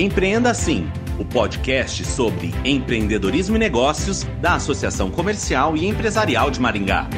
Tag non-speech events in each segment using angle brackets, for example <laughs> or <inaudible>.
Empreenda Assim, o podcast sobre empreendedorismo e negócios da Associação Comercial e Empresarial de Maringá.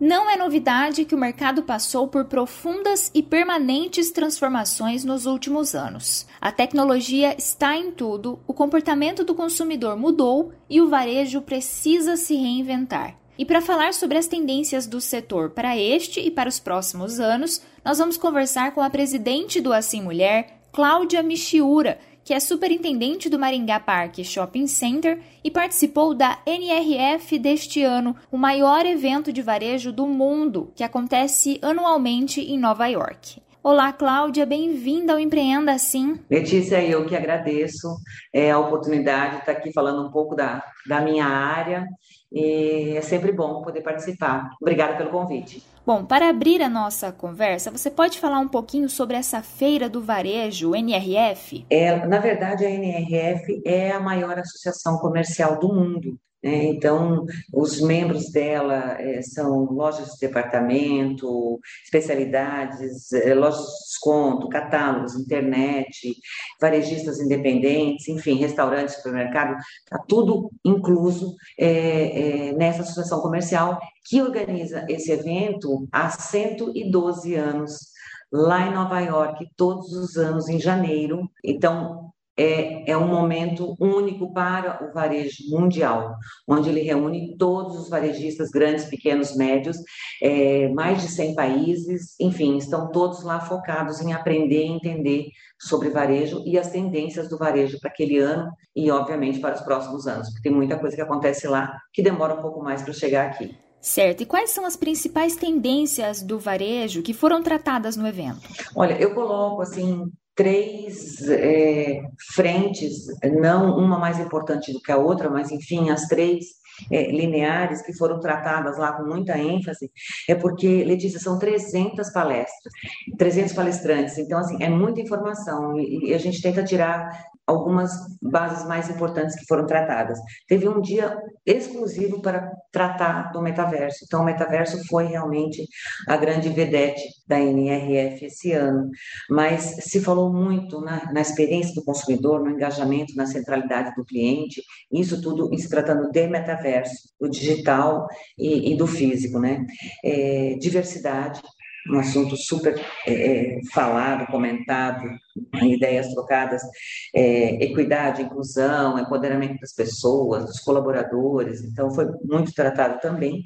Não é novidade que o mercado passou por profundas e permanentes transformações nos últimos anos. A tecnologia está em tudo, o comportamento do consumidor mudou e o varejo precisa se reinventar. E para falar sobre as tendências do setor para este e para os próximos anos, nós vamos conversar com a presidente do Assim Mulher, Cláudia Michiura, que é superintendente do Maringá Park Shopping Center e participou da NRF deste ano, o maior evento de varejo do mundo, que acontece anualmente em Nova York. Olá, Cláudia, bem-vinda ao Empreenda Assim. Letícia, eu que agradeço é, a oportunidade de estar aqui falando um pouco da, da minha área e é sempre bom poder participar. Obrigada pelo convite. Bom, para abrir a nossa conversa, você pode falar um pouquinho sobre essa feira do varejo, NRF? É, na verdade, a NRF é a maior associação comercial do mundo. Né? Então, os membros dela é, são lojas de departamento, especialidades, é, lojas de desconto, catálogos, internet, varejistas independentes, enfim, restaurantes, supermercado, está tudo incluso é, é, nessa associação comercial que organiza esse evento há 112 anos lá em Nova York, todos os anos em janeiro. Então, é, é um momento único para o varejo mundial, onde ele reúne todos os varejistas, grandes, pequenos, médios, é, mais de 100 países, enfim, estão todos lá focados em aprender e entender sobre varejo e as tendências do varejo para aquele ano e, obviamente, para os próximos anos, porque tem muita coisa que acontece lá que demora um pouco mais para chegar aqui. Certo. E quais são as principais tendências do varejo que foram tratadas no evento? Olha, eu coloco assim três é, frentes, não uma mais importante do que a outra, mas enfim, as três é, lineares que foram tratadas lá com muita ênfase, é porque, Letícia, são 300 palestras, 300 palestrantes, então, assim, é muita informação e, e a gente tenta tirar algumas bases mais importantes que foram tratadas. Teve um dia exclusivo para tratar do metaverso. Então, o metaverso foi realmente a grande vedete da NRF esse ano. Mas se falou muito na, na experiência do consumidor, no engajamento, na centralidade do cliente, isso tudo se tratando de metaverso, do digital e, e do físico, né? É, diversidade, um assunto super é, é, falado, comentado, ideias trocadas, é, equidade, inclusão, empoderamento das pessoas, dos colaboradores, então foi muito tratado também.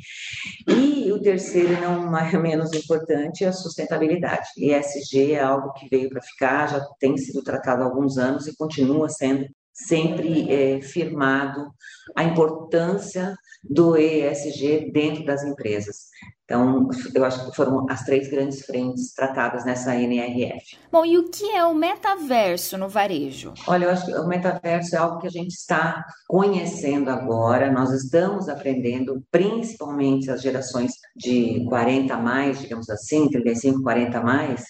E o terceiro, não mais <laughs> menos importante, é a sustentabilidade. ESG é algo que veio para ficar, já tem sido tratado há alguns anos e continua sendo sempre é, firmado a importância do ESG dentro das empresas. Então, eu acho que foram as três grandes frentes tratadas nessa NRF. Bom, e o que é o metaverso no varejo? Olha, eu acho que o metaverso é algo que a gente está conhecendo agora, nós estamos aprendendo, principalmente as gerações de 40 a mais, digamos assim, 35, 40 a mais,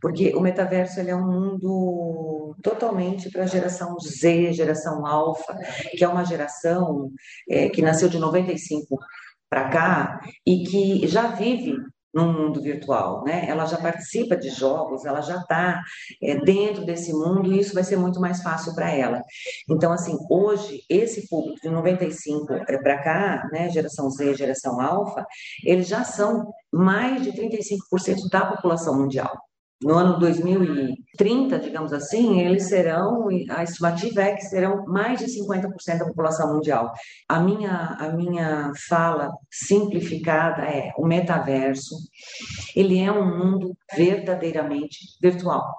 porque o metaverso ele é um mundo totalmente para a geração Z, geração alfa, que é uma geração é, que nasceu de 95 para cá e que já vive no mundo virtual, né? Ela já participa de jogos, ela já está é, dentro desse mundo e isso vai ser muito mais fácil para ela. Então, assim, hoje esse público de 95 é, para cá, né, geração Z, geração alfa, eles já são mais de 35% da população mundial. No ano 2030, digamos assim, eles serão, a estimativa é que serão mais de 50% da população mundial. A minha, a minha fala simplificada é o metaverso, ele é um mundo verdadeiramente virtual,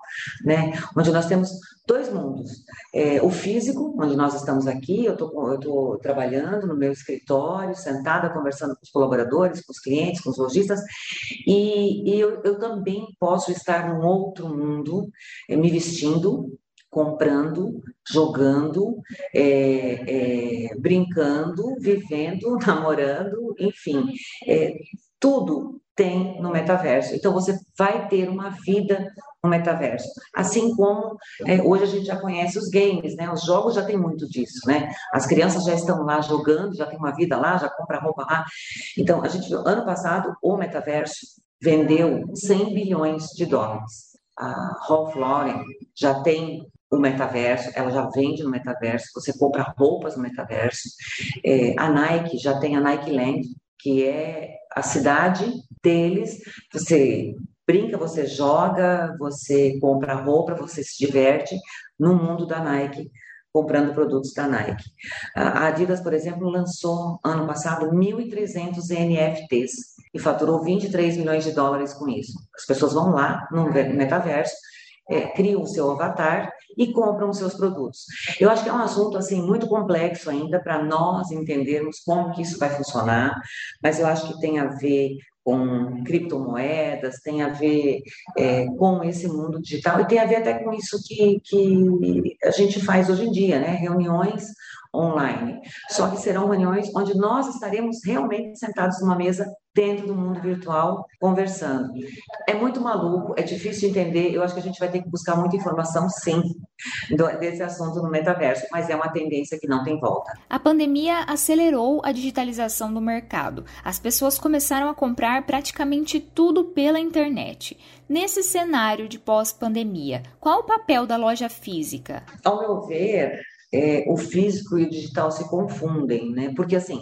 né? Onde nós temos dois mundos. É, o físico, onde nós estamos aqui, eu estou trabalhando no meu escritório, sentada, conversando com os colaboradores, com os clientes, com os lojistas, e, e eu, eu, também posso estar num outro mundo, é, me vestindo, comprando, jogando, é, é brincando, vivendo, <laughs> namorando, enfim, é, tudo tem no metaverso. Então você vai ter uma vida no metaverso. Assim como é, hoje a gente já conhece os games, né? Os jogos já tem muito disso, né? As crianças já estão lá jogando, já tem uma vida lá, já compra roupa lá. Então, a gente ano passado, o metaverso vendeu 100 bilhões de dólares. A Ralph Lauren já tem o metaverso, ela já vende no metaverso, você compra roupas no metaverso. É, a Nike já tem a Nike Land, que é a cidade deles. Você brinca, você joga, você compra roupa, você se diverte no mundo da Nike, comprando produtos da Nike. A Adidas, por exemplo, lançou ano passado 1.300 NFTs e faturou 23 milhões de dólares com isso. As pessoas vão lá no metaverso é, criam o seu avatar e compram seus produtos. Eu acho que é um assunto assim muito complexo ainda para nós entendermos como que isso vai funcionar, mas eu acho que tem a ver com criptomoedas, tem a ver é, com esse mundo digital e tem a ver até com isso que, que a gente faz hoje em dia, né? Reuniões online. Só que serão reuniões onde nós estaremos realmente sentados numa mesa dentro do mundo virtual conversando. É muito maluco, é difícil de entender. Eu acho que a gente vai ter que buscar muita informação, sim, desse assunto no metaverso, mas é uma tendência que não tem volta. A pandemia acelerou a digitalização do mercado. As pessoas começaram a comprar praticamente tudo pela internet. Nesse cenário de pós-pandemia, qual o papel da loja física? Ao meu ver, é, o físico e o digital se confundem, né? Porque assim,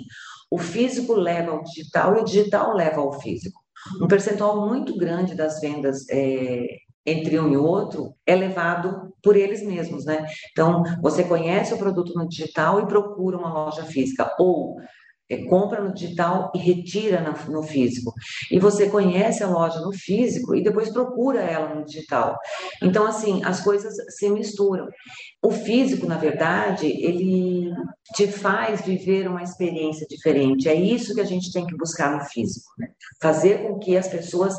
o físico leva ao digital e o digital leva ao físico. Um percentual muito grande das vendas é, entre um e outro é levado por eles mesmos, né? Então, você conhece o produto no digital e procura uma loja física, ou é, compra no digital e retira no, no, físico. E você conhece a loja no físico e depois procura ela no digital. Então, assim, as coisas se misturam. O físico, na verdade, ele te faz viver uma experiência diferente. É isso que a gente tem que buscar no físico. Né? Fazer com que as pessoas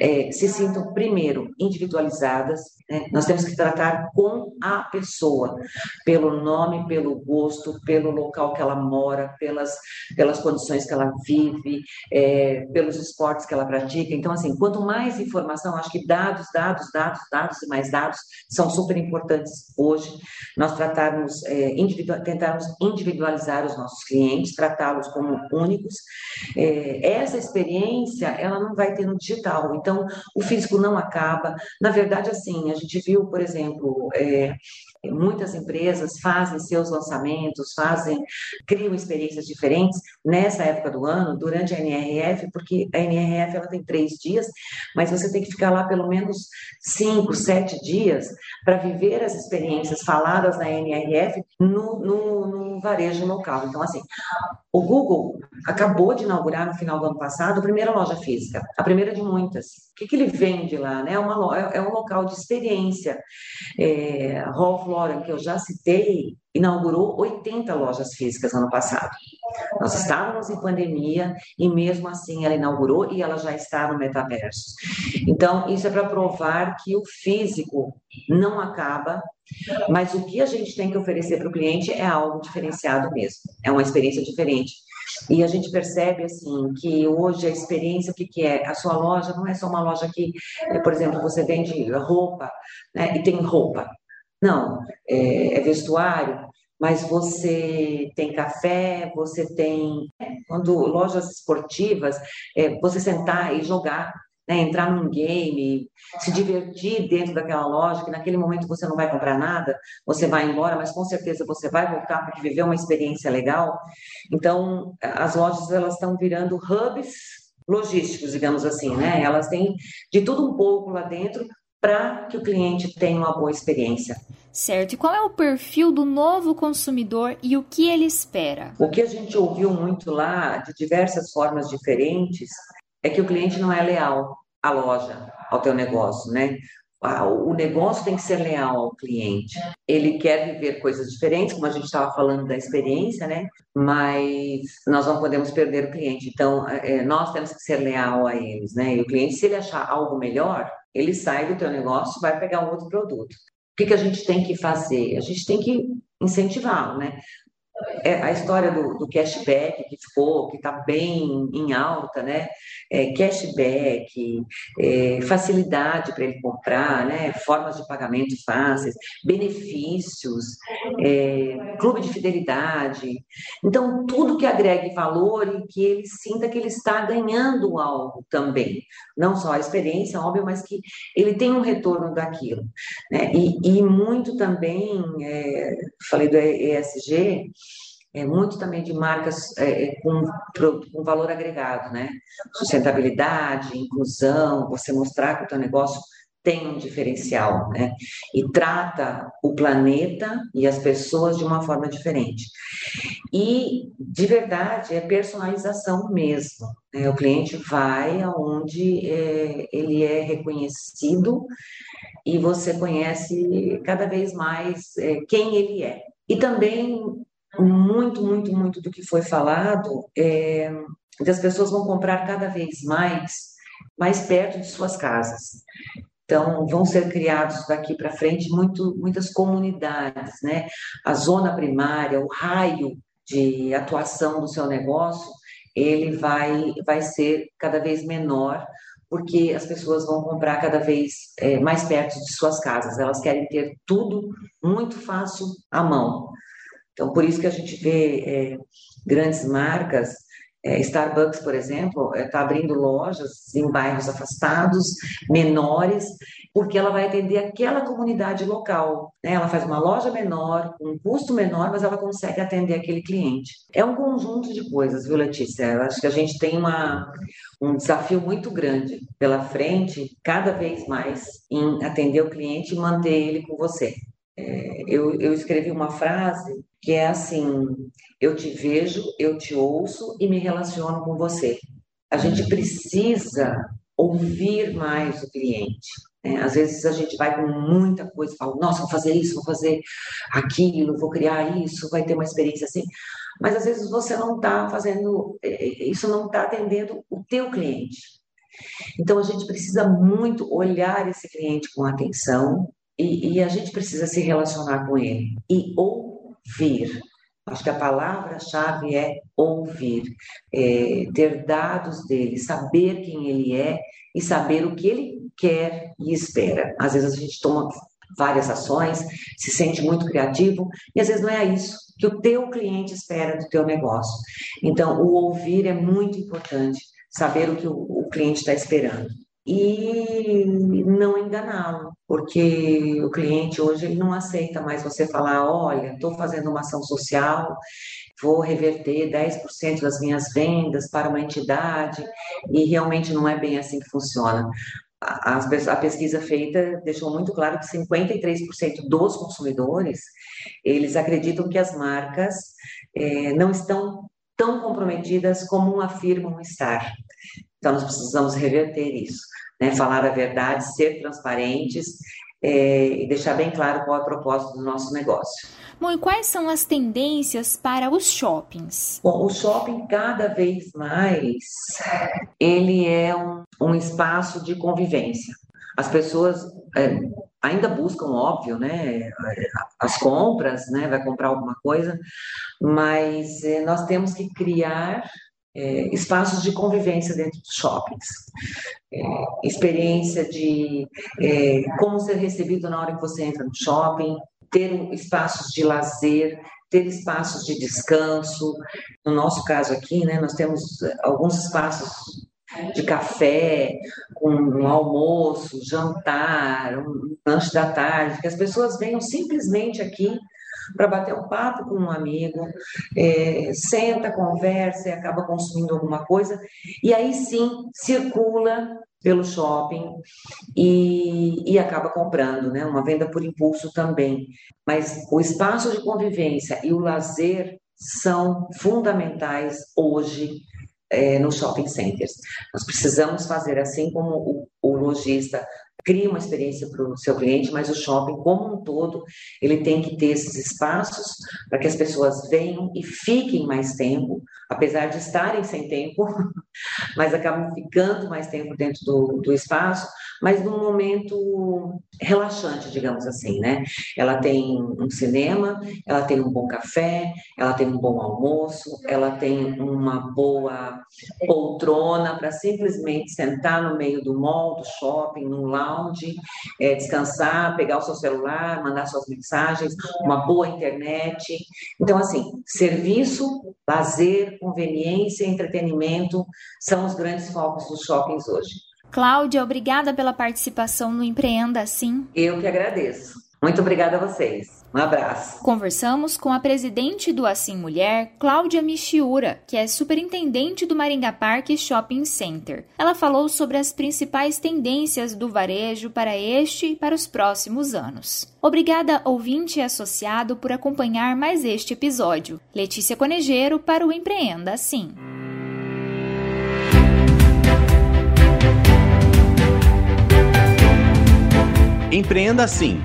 é, se sintam, primeiro, individualizadas. Né? Nós temos que tratar com a pessoa, pelo nome, pelo gosto, pelo local que ela mora, pelas, pelas condições que ela vive, é, pelos esportes que ela pratica. Então, assim, quanto mais informação, acho que dados, dados, dados, dados e mais dados são super importantes hoje nós tratarmos, é, tentarmos individualizar os nossos clientes, tratá-los como únicos. É, essa experiência, ela não vai ter no digital, então o físico não acaba. Na verdade, assim, a gente viu, por exemplo, é, Muitas empresas fazem seus lançamentos, fazem, criam experiências diferentes nessa época do ano, durante a NRF, porque a NRF ela tem três dias, mas você tem que ficar lá pelo menos cinco, sete dias para viver as experiências faladas na NRF no, no, no varejo local. Então, assim, o Google acabou de inaugurar no final do ano passado a primeira loja física, a primeira de muitas. O que, que ele vende lá? Né? É, uma, é um local de experiência. É, Lauren, que eu já citei, inaugurou 80 lojas físicas ano passado. Nós estávamos em pandemia e mesmo assim ela inaugurou e ela já está no metaverso. Então, isso é para provar que o físico não acaba, mas o que a gente tem que oferecer para o cliente é algo diferenciado mesmo, é uma experiência diferente. E a gente percebe assim que hoje a experiência, o que, que é? A sua loja não é só uma loja que, por exemplo, você vende roupa né, e tem roupa. Não, é, é vestuário, mas você tem café, você tem. Quando lojas esportivas, é, você sentar e jogar, né, entrar num game, se divertir dentro daquela loja, que naquele momento você não vai comprar nada, você vai embora, mas com certeza você vai voltar porque viveu uma experiência legal. Então, as lojas elas estão virando hubs logísticos, digamos assim, né? Elas têm de tudo um pouco lá dentro para que o cliente tenha uma boa experiência. Certo. E qual é o perfil do novo consumidor e o que ele espera? O que a gente ouviu muito lá, de diversas formas diferentes, é que o cliente não é leal à loja, ao teu negócio, né? O negócio tem que ser leal ao cliente. Ele quer viver coisas diferentes, como a gente estava falando da experiência, né? Mas nós não podemos perder o cliente. Então, é, nós temos que ser leal a eles, né? E o cliente, se ele achar algo melhor, ele sai do teu negócio, vai pegar um outro produto. O que, que a gente tem que fazer? A gente tem que incentivá-lo, né? É a história do, do, cashback que ficou, que está bem em alta, né? É, cashback, é, facilidade para ele comprar, né? Formas de pagamento fáceis, benefícios, é, clube de fidelidade. Então, tudo que agregue valor e que ele sinta que ele está ganhando algo também. Não só a experiência, óbvio, mas que ele tem um retorno daquilo. Né? E, e muito também, é, falei do ESG, é muito também de marcas é, é com, com valor agregado, né? Sustentabilidade, inclusão, você mostrar que o teu negócio tem um diferencial, né? E trata o planeta e as pessoas de uma forma diferente. E, de verdade, é personalização mesmo. Né? O cliente vai aonde é, ele é reconhecido e você conhece cada vez mais é, quem ele é. E também muito, muito, muito do que foi falado é as pessoas vão comprar cada vez mais mais perto de suas casas. Então, vão ser criados daqui para frente muito, muitas comunidades, né? A zona primária, o raio de atuação do seu negócio, ele vai, vai ser cada vez menor, porque as pessoas vão comprar cada vez é, mais perto de suas casas. Elas querem ter tudo muito fácil à mão. Então, por isso que a gente vê é, grandes marcas, é, Starbucks, por exemplo, está é, abrindo lojas em bairros afastados, menores, porque ela vai atender aquela comunidade local. Né? Ela faz uma loja menor, um custo menor, mas ela consegue atender aquele cliente. É um conjunto de coisas, viu, Letícia? Eu acho que a gente tem uma, um desafio muito grande pela frente, cada vez mais, em atender o cliente e manter ele com você. É, eu, eu escrevi uma frase que é assim: eu te vejo, eu te ouço e me relaciono com você. A gente precisa ouvir mais o cliente. Né? Às vezes a gente vai com muita coisa, fala, nossa, vou fazer isso, vou fazer aquilo, vou criar isso, vai ter uma experiência assim. Mas às vezes você não está fazendo, é, é, isso não está atendendo o teu cliente. Então a gente precisa muito olhar esse cliente com atenção, e, e a gente precisa se relacionar com ele e ouvir. Acho que a palavra-chave é ouvir, é, ter dados dele, saber quem ele é e saber o que ele quer e espera. Às vezes a gente toma várias ações, se sente muito criativo e às vezes não é isso que o teu cliente espera do teu negócio. Então, o ouvir é muito importante, saber o que o, o cliente está esperando e não enganá-lo, porque o cliente hoje ele não aceita mais você falar, olha, estou fazendo uma ação social, vou reverter 10% das minhas vendas para uma entidade, e realmente não é bem assim que funciona. A, a pesquisa feita deixou muito claro que 53% dos consumidores, eles acreditam que as marcas é, não estão tão comprometidas como afirmam estar. Então, nós precisamos reverter isso né? falar a verdade, ser transparentes é, e deixar bem claro qual é o propósito do nosso negócio. Bom, e quais são as tendências para os shoppings? Bom, o shopping cada vez mais ele é um, um espaço de convivência. As pessoas é, ainda buscam, óbvio, né, as compras, né, vai comprar alguma coisa, mas é, nós temos que criar é, espaços de convivência dentro dos shoppings, é, experiência de é, como ser recebido na hora que você entra no shopping, ter espaços de lazer, ter espaços de descanso. No nosso caso aqui, né, nós temos alguns espaços de café, com um almoço, jantar, um lanche da tarde, que as pessoas venham simplesmente aqui para bater um papo com um amigo, é, senta, conversa e acaba consumindo alguma coisa, e aí sim circula pelo shopping e, e acaba comprando, né? Uma venda por impulso também. Mas o espaço de convivência e o lazer são fundamentais hoje é, nos shopping centers. Nós precisamos fazer assim como o, o lojista cria uma experiência para o seu cliente, mas o shopping como um todo, ele tem que ter esses espaços para que as pessoas venham e fiquem mais tempo, apesar de estarem sem tempo, <laughs> mas acabam ficando mais tempo dentro do, do espaço, mas num momento relaxante, digamos assim, né? Ela tem um cinema, ela tem um bom café, ela tem um bom almoço, ela tem uma boa poltrona para simplesmente sentar no meio do mall, do shopping, num lounge, é, descansar, pegar o seu celular, mandar suas mensagens, uma boa internet. Então, assim, serviço, lazer, conveniência, entretenimento são os grandes focos dos shoppings hoje. Cláudia, obrigada pela participação no Empreenda Assim. Eu que agradeço. Muito obrigada a vocês. Um abraço. Conversamos com a presidente do Assim Mulher, Cláudia Michiura, que é superintendente do Maringá Park Shopping Center. Ela falou sobre as principais tendências do varejo para este e para os próximos anos. Obrigada, ouvinte e associado, por acompanhar mais este episódio. Letícia Conejeiro para o Empreenda Assim. Empreenda Assim,